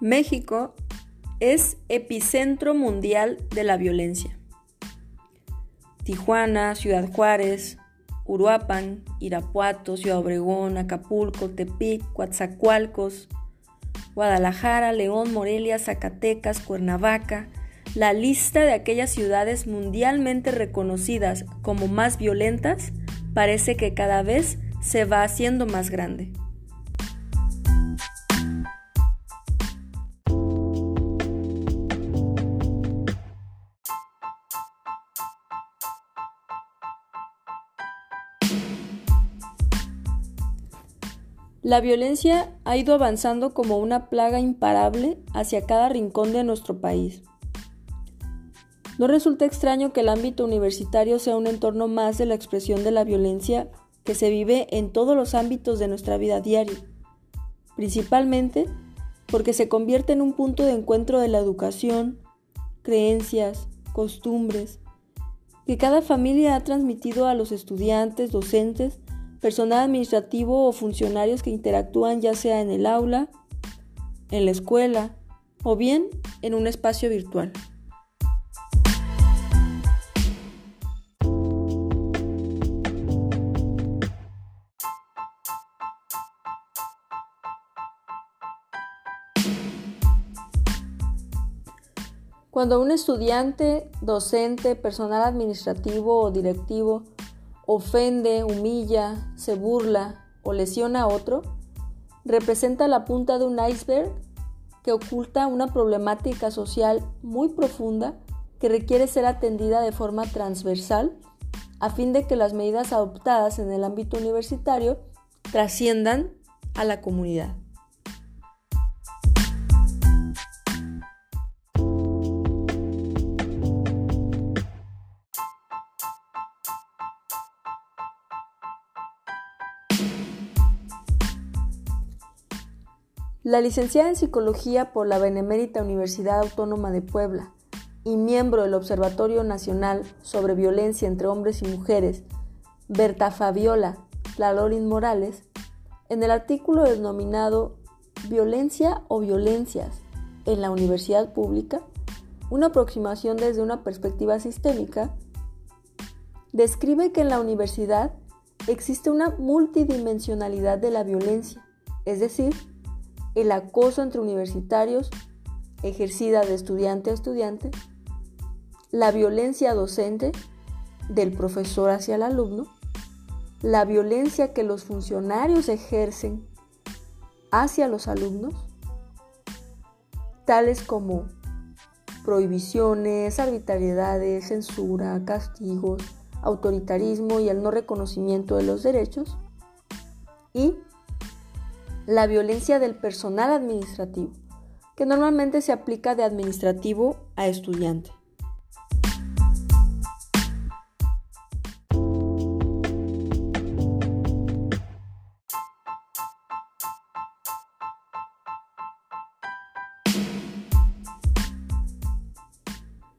México es epicentro mundial de la violencia. Tijuana, Ciudad Juárez, Uruapan, Irapuato, Ciudad Obregón, Acapulco, Tepic, Coatzacoalcos, Guadalajara, León, Morelia, Zacatecas, Cuernavaca, la lista de aquellas ciudades mundialmente reconocidas como más violentas parece que cada vez se va haciendo más grande. La violencia ha ido avanzando como una plaga imparable hacia cada rincón de nuestro país. No resulta extraño que el ámbito universitario sea un entorno más de la expresión de la violencia que se vive en todos los ámbitos de nuestra vida diaria, principalmente porque se convierte en un punto de encuentro de la educación, creencias, costumbres, que cada familia ha transmitido a los estudiantes, docentes, personal administrativo o funcionarios que interactúan ya sea en el aula, en la escuela o bien en un espacio virtual. Cuando un estudiante, docente, personal administrativo o directivo ofende, humilla, se burla o lesiona a otro, representa la punta de un iceberg que oculta una problemática social muy profunda que requiere ser atendida de forma transversal a fin de que las medidas adoptadas en el ámbito universitario trasciendan a la comunidad. La licenciada en Psicología por la Benemérita Universidad Autónoma de Puebla y miembro del Observatorio Nacional sobre Violencia entre Hombres y Mujeres, Berta Fabiola Tlalorin Morales, en el artículo denominado Violencia o violencias en la universidad pública, una aproximación desde una perspectiva sistémica, describe que en la universidad existe una multidimensionalidad de la violencia, es decir, el acoso entre universitarios ejercida de estudiante a estudiante, la violencia docente del profesor hacia el alumno, la violencia que los funcionarios ejercen hacia los alumnos, tales como prohibiciones, arbitrariedades, censura, castigos, autoritarismo y el no reconocimiento de los derechos, y la violencia del personal administrativo, que normalmente se aplica de administrativo a estudiante.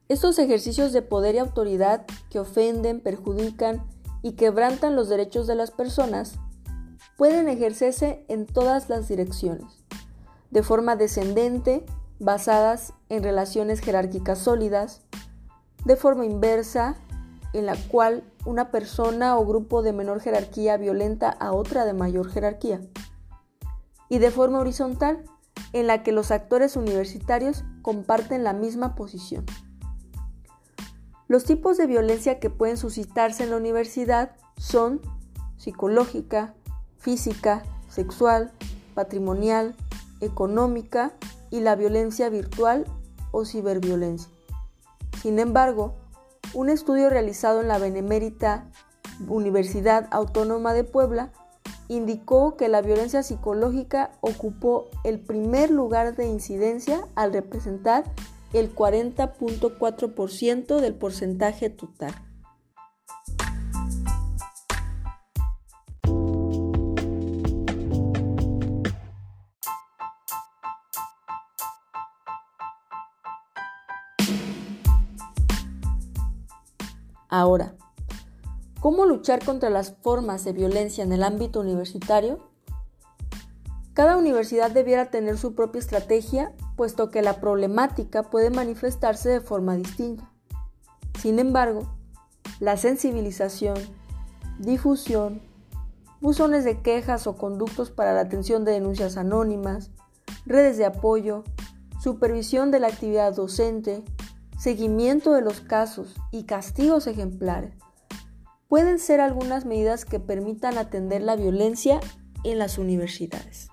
Estos ejercicios de poder y autoridad que ofenden, perjudican y quebrantan los derechos de las personas pueden ejercerse en todas las direcciones, de forma descendente, basadas en relaciones jerárquicas sólidas, de forma inversa, en la cual una persona o grupo de menor jerarquía violenta a otra de mayor jerarquía, y de forma horizontal, en la que los actores universitarios comparten la misma posición. Los tipos de violencia que pueden suscitarse en la universidad son psicológica, física, sexual, patrimonial, económica y la violencia virtual o ciberviolencia. Sin embargo, un estudio realizado en la Benemérita Universidad Autónoma de Puebla indicó que la violencia psicológica ocupó el primer lugar de incidencia al representar el 40.4% del porcentaje total. Ahora, ¿cómo luchar contra las formas de violencia en el ámbito universitario? Cada universidad debiera tener su propia estrategia, puesto que la problemática puede manifestarse de forma distinta. Sin embargo, la sensibilización, difusión, buzones de quejas o conductos para la atención de denuncias anónimas, redes de apoyo, supervisión de la actividad docente, seguimiento de los casos y castigos ejemplares pueden ser algunas medidas que permitan atender la violencia en las universidades.